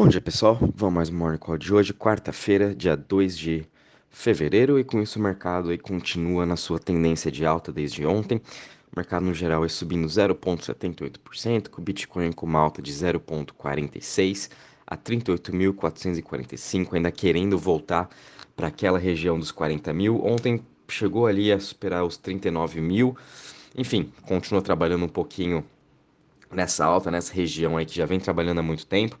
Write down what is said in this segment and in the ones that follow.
Bom dia pessoal, vamos mais um Morning Call de hoje, quarta-feira, dia 2 de fevereiro, e com isso o mercado aí continua na sua tendência de alta desde ontem. O mercado no geral é subindo 0,78%, com o Bitcoin com uma alta de 0,46% a 38.445, ainda querendo voltar para aquela região dos 40 mil. Ontem chegou ali a superar os 39 mil. Enfim, continua trabalhando um pouquinho nessa alta, nessa região aí que já vem trabalhando há muito tempo.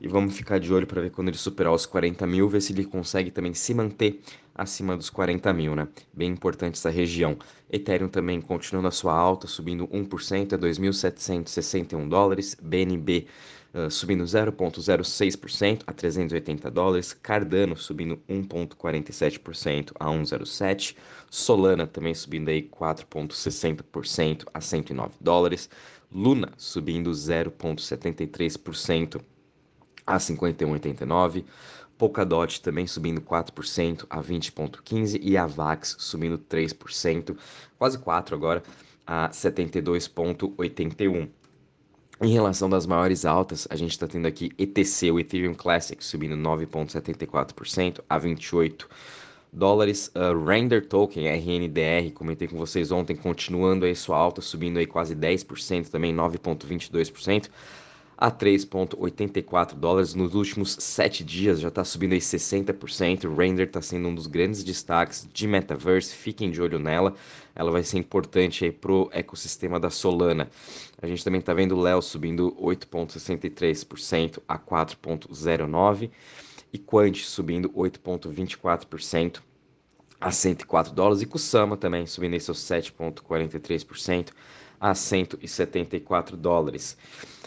E vamos ficar de olho para ver quando ele superar os 40 mil, ver se ele consegue também se manter acima dos 40 mil, né? Bem importante essa região. Ethereum também continuando a sua alta, subindo 1% a 2.761 dólares. BNB uh, subindo 0,06% a 380 dólares. Cardano subindo 1,47% a 1,07. Solana também subindo aí 4,60% a 109 dólares. Luna subindo 0,73% a 51,89%. Polkadot também subindo 4% a 20,15% e a VAX subindo 3%, quase 4% agora, a 72,81%. Em relação das maiores altas, a gente está tendo aqui ETC, o Ethereum Classic, subindo 9,74% a 28 dólares. Uh, Render Token, RNDR, comentei com vocês ontem, continuando aí sua alta, subindo aí quase 10%, também 9,22% a 3,84 dólares. Nos últimos 7 dias já está subindo aí 60%. O Render está sendo um dos grandes destaques de Metaverse. Fiquem de olho nela. Ela vai ser importante aí pro ecossistema da Solana. A gente também está vendo o Leo subindo 8,63% a 4,09 e Quant subindo 8,24% a 104 dólares e Kusama também subindo aí seus 7,43% a 174 dólares.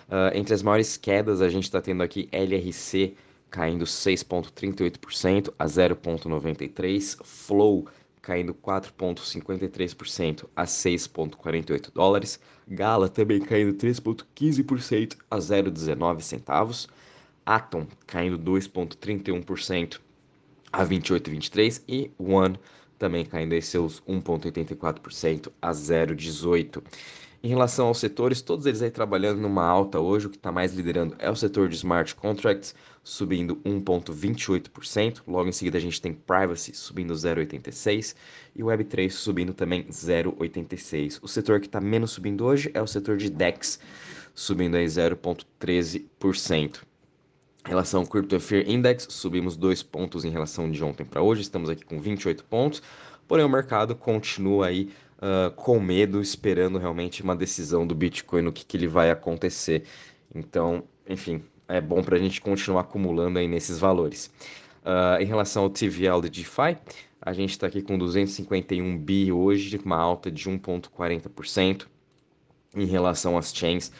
Uh, entre as maiores quedas, a gente está tendo aqui LRC caindo 6,38% a 0,93%, Flow caindo 4,53% a 6,48 dólares, Gala também caindo 3,15% a 0,19 centavos, Atom caindo 2,31% a 28,23 e One também caindo em seus 1,84% a 0,18. Em relação aos setores, todos eles aí trabalhando numa alta hoje, o que está mais liderando é o setor de smart contracts, subindo 1,28%. Logo em seguida a gente tem privacy subindo 0,86% e Web3 subindo também 0,86%. O setor que está menos subindo hoje é o setor de DEX, subindo aí 0,13%. Em relação ao Crypto Fear Index, subimos 2 pontos em relação de ontem para hoje, estamos aqui com 28 pontos, porém o mercado continua aí uh, com medo, esperando realmente uma decisão do Bitcoin no que, que ele vai acontecer. Então, enfim, é bom para a gente continuar acumulando aí nesses valores. Uh, em relação ao TVL de DeFi, a gente está aqui com 251 bi hoje, uma alta de 1,40%. Em relação às chains,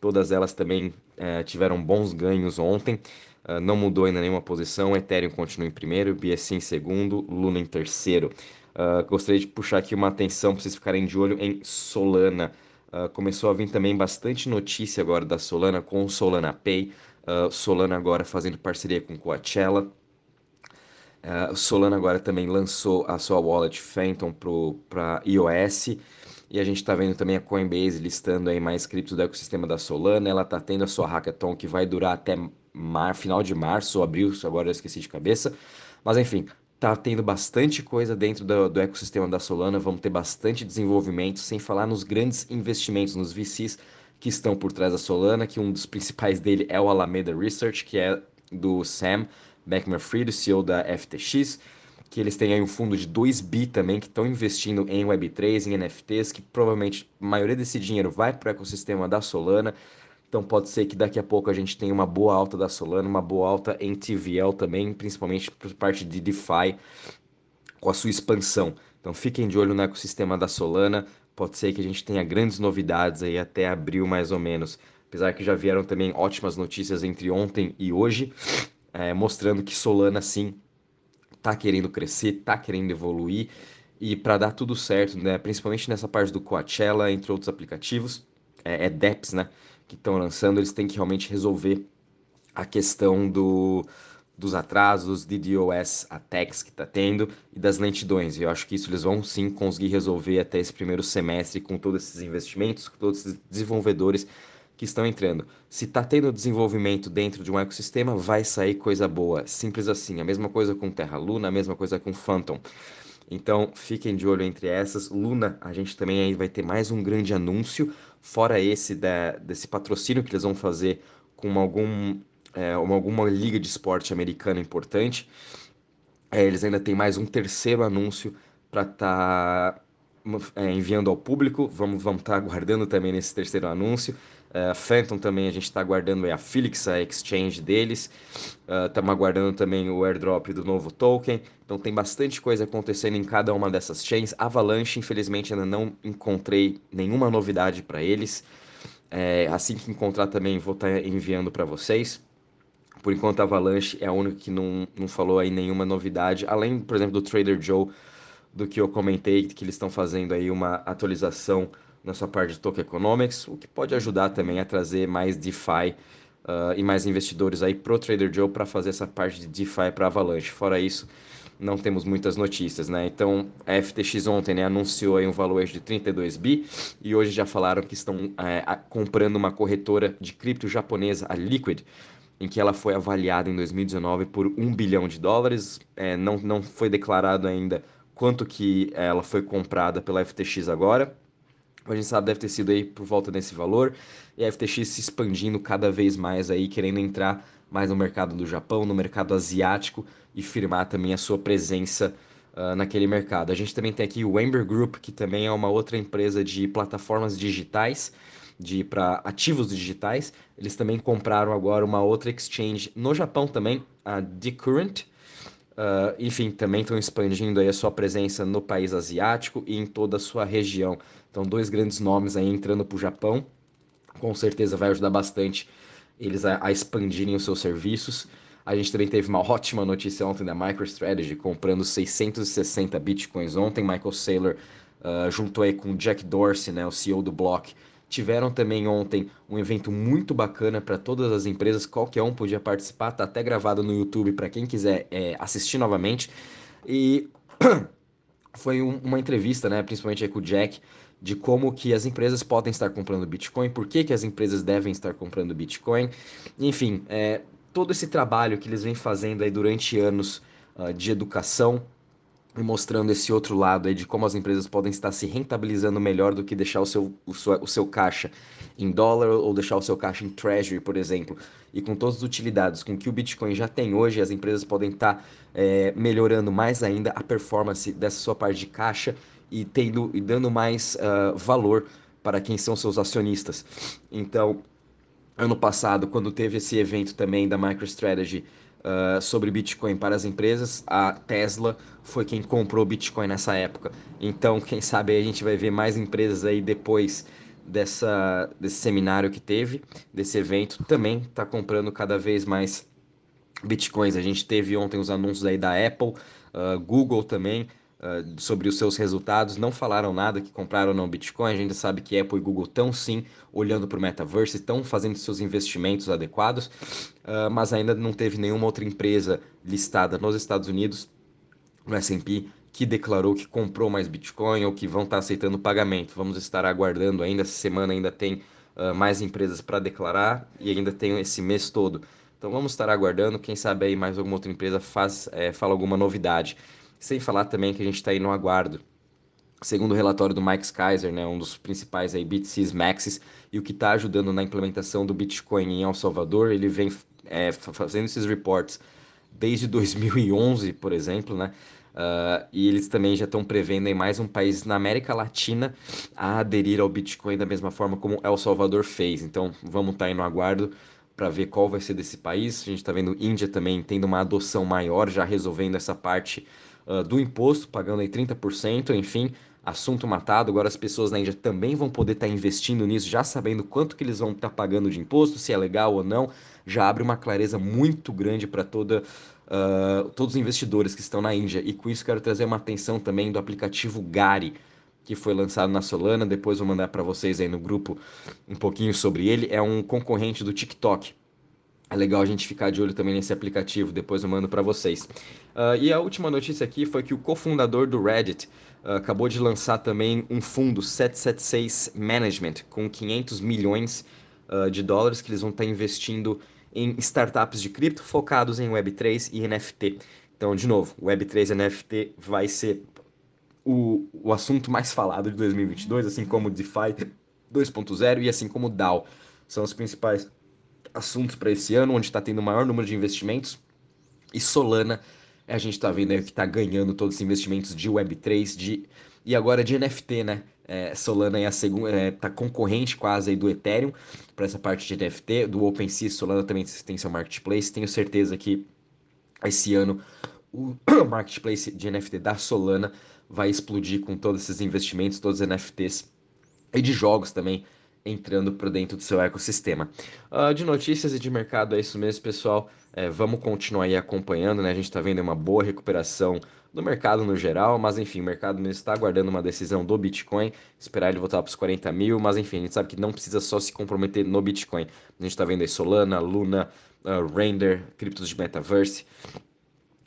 todas elas também uh, tiveram bons ganhos ontem. Uh, não mudou ainda nenhuma posição. Ethereum continua em primeiro, BSC em segundo, Luna em terceiro. Uh, gostaria de puxar aqui uma atenção para vocês ficarem de olho em Solana. Uh, começou a vir também bastante notícia agora da Solana com o Solana Pay. Solana agora fazendo parceria com Coachella. Solana agora também lançou a sua wallet Phantom para iOS. E a gente está vendo também a Coinbase listando aí mais criptos do ecossistema da Solana. Ela está tendo a sua hackathon que vai durar até mar, final de março ou abril, agora eu esqueci de cabeça. Mas enfim, tá tendo bastante coisa dentro do, do, ecossistema da Solana, vamos ter bastante desenvolvimento, sem falar nos grandes investimentos, nos VCs que estão por trás da Solana, que um dos principais dele é o Alameda Research, que é do Sam Beckman-Fried, CEO da FTX, que eles têm aí um fundo de 2 bi também, que estão investindo em Web3, em NFTs, que provavelmente a maioria desse dinheiro vai para o ecossistema da Solana, então pode ser que daqui a pouco a gente tenha uma boa alta da Solana, uma boa alta em TVL também, principalmente por parte de DeFi com a sua expansão. Então fiquem de olho no ecossistema da Solana. Pode ser que a gente tenha grandes novidades aí até abril mais ou menos. Apesar que já vieram também ótimas notícias entre ontem e hoje, é, mostrando que Solana sim está querendo crescer, está querendo evoluir e para dar tudo certo, né, principalmente nessa parte do Coachella, entre outros aplicativos, é, é DEPS, né? que estão lançando, eles têm que realmente resolver a questão do, dos atrasos, de DDoS attacks que está tendo e das lentidões. E eu acho que isso eles vão sim conseguir resolver até esse primeiro semestre com todos esses investimentos, com todos esses desenvolvedores que estão entrando. Se está tendo desenvolvimento dentro de um ecossistema, vai sair coisa boa. Simples assim. A mesma coisa com Terra Luna, a mesma coisa com Phantom. Então, fiquem de olho entre essas. Luna, a gente também aí vai ter mais um grande anúncio, fora esse da, desse patrocínio que eles vão fazer com algum, é, alguma liga de esporte americana importante. É, eles ainda têm mais um terceiro anúncio para estar tá, é, enviando ao público. Vamos estar vamos tá aguardando também nesse terceiro anúncio. Uh, Phantom também a gente está aguardando é a Felix, a exchange deles. Estamos uh, aguardando também o airdrop do novo token. Então tem bastante coisa acontecendo em cada uma dessas chains. Avalanche, infelizmente, ainda não encontrei nenhuma novidade para eles. É, assim que encontrar também vou estar tá enviando para vocês. Por enquanto, a Avalanche é a única que não, não falou aí nenhuma novidade, além, por exemplo, do Trader Joe, do que eu comentei, que eles estão fazendo aí uma atualização na sua parte de Token Economics, o que pode ajudar também a trazer mais DeFi uh, e mais investidores aí pro Trader Joe para fazer essa parte de DeFi para Avalanche. Fora isso, não temos muitas notícias, né? Então, a FTX ontem né, anunciou aí um valor de 32 bi e hoje já falaram que estão é, comprando uma corretora de cripto japonesa, a Liquid, em que ela foi avaliada em 2019 por 1 bilhão de dólares. É, não, não foi declarado ainda quanto que ela foi comprada pela FTX agora, a gente sabe deve ter sido aí por volta desse valor, e a FTX se expandindo cada vez mais aí, querendo entrar mais no mercado do Japão, no mercado asiático e firmar também a sua presença uh, naquele mercado. A gente também tem aqui o Amber Group, que também é uma outra empresa de plataformas digitais, de para ativos digitais. Eles também compraram agora uma outra exchange no Japão também, a Decurrent, Uh, enfim, também estão expandindo aí a sua presença no país asiático e em toda a sua região. Então, dois grandes nomes aí entrando para o Japão, com certeza vai ajudar bastante eles a, a, expandirem os seus serviços. A gente também teve uma ótima notícia ontem da MicroStrategy, comprando 660 bitcoins ontem. Michael Saylor uh, juntou aí com Jack Dorsey, né, o CEO do Block, Tiveram também ontem um evento muito bacana para todas as empresas, qualquer um podia participar, tá até gravado no YouTube para quem quiser é, assistir novamente. E foi um, uma entrevista, né, principalmente com o Jack, de como que as empresas podem estar comprando Bitcoin, por que, que as empresas devem estar comprando Bitcoin, enfim, é, todo esse trabalho que eles vêm fazendo aí durante anos uh, de educação mostrando esse outro lado aí de como as empresas podem estar se rentabilizando melhor do que deixar o seu, o seu, o seu caixa em dólar ou deixar o seu caixa em treasury, por exemplo. E com todas as utilidades com que o Bitcoin já tem hoje, as empresas podem estar é, melhorando mais ainda a performance dessa sua parte de caixa e, tendo, e dando mais uh, valor para quem são seus acionistas. Então, ano passado, quando teve esse evento também da MicroStrategy, uh, sobre Bitcoin para as empresas, a Tesla foi quem comprou Bitcoin nessa época. Então, quem sabe a gente vai ver mais empresas aí depois dessa, desse seminário que teve, desse evento, também está comprando cada vez mais Bitcoins. A gente teve ontem os anúncios aí da Apple, uh, Google também, uh, sobre os seus resultados. Não falaram nada que compraram ou não Bitcoin. A gente sabe que Apple e Google estão sim olhando para o metaverse, estão fazendo seus investimentos adequados, uh, mas ainda não teve nenhuma outra empresa listada nos Estados Unidos, no S&P, que declarou que comprou mais Bitcoin ou que vão estar tá aceitando pagamento. Vamos estar aguardando ainda. Essa semana ainda tem uh, mais empresas para declarar e ainda tem esse mês todo. Então vamos estar aguardando. Quem sabe aí mais alguma outra empresa faz, é, fala alguma novidade. Sem falar também que a gente está aí no aguardo. Segundo o relatório do Mike Kaiser, né, um dos principais aí BTCs Maxis, e o que está ajudando na implementação do Bitcoin em El Salvador, ele vem é, fazendo esses reports desde 2011, por exemplo, né? Uh, e eles também já estão prevendo em mais um país na América Latina a aderir ao Bitcoin da mesma forma como El Salvador fez. Então vamos estar tá aí no aguardo para ver qual vai ser desse país. A gente está vendo Índia também tendo uma adoção maior, já resolvendo essa parte uh, do imposto, pagando aí 30%, enfim, assunto matado. Agora as pessoas na Índia também vão poder estar tá investindo nisso, já sabendo quanto que eles vão estar tá pagando de imposto, se é legal ou não. Já abre uma clareza muito grande para toda uh, todos os investidores que estão na Índia. E com isso quero trazer uma atenção também do aplicativo Gari, que foi lançado na Solana. Depois vou mandar para vocês aí no grupo um pouquinho sobre ele. É um concorrente do TikTok. É legal a gente ficar de olho também nesse aplicativo, depois eu mando para vocês. Uh, e a última notícia aqui foi que o cofundador do Reddit uh, acabou de lançar também um fundo 776 Management com 500 milhões uh, de dólares que eles vão estar tá investindo em startups de cripto focados em Web3 e NFT. Então, de novo, Web3 e NFT vai ser o, o assunto mais falado de 2022, assim como DeFi 2.0 e assim como DAO. São os principais assuntos para esse ano, onde está tendo o maior número de investimentos. E Solana, a gente está vendo aí que está ganhando todos os investimentos de Web3 de, e agora de NFT, né? É, Solana é a segunda, é, tá concorrente quase aí do Ethereum para essa parte de NFT, do OpenSea, Solana também tem seu marketplace. Tenho certeza que esse ano o marketplace de NFT da Solana vai explodir com todos esses investimentos, todos os NFTs e de jogos também entrando para dentro do seu ecossistema. Uh, de notícias e de mercado é isso mesmo, pessoal. É, vamos continuar aí acompanhando, né? A gente está vendo uma boa recuperação do mercado no geral, mas enfim, o mercado está aguardando uma decisão do Bitcoin, esperar ele voltar para os 40 mil, mas enfim, a gente sabe que não precisa só se comprometer no Bitcoin. A gente está vendo aí Solana, Luna, uh, Render, criptos de Metaverse,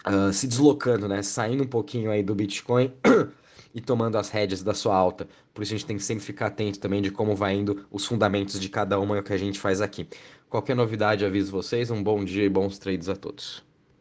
uh, se deslocando, né? Saindo um pouquinho aí do Bitcoin e tomando as rédeas da sua alta. Por isso a gente tem que sempre ficar atento também de como vai indo os fundamentos de cada uma o que a gente faz aqui. Qualquer novidade, aviso vocês. Um bom dia e bons trades a todos.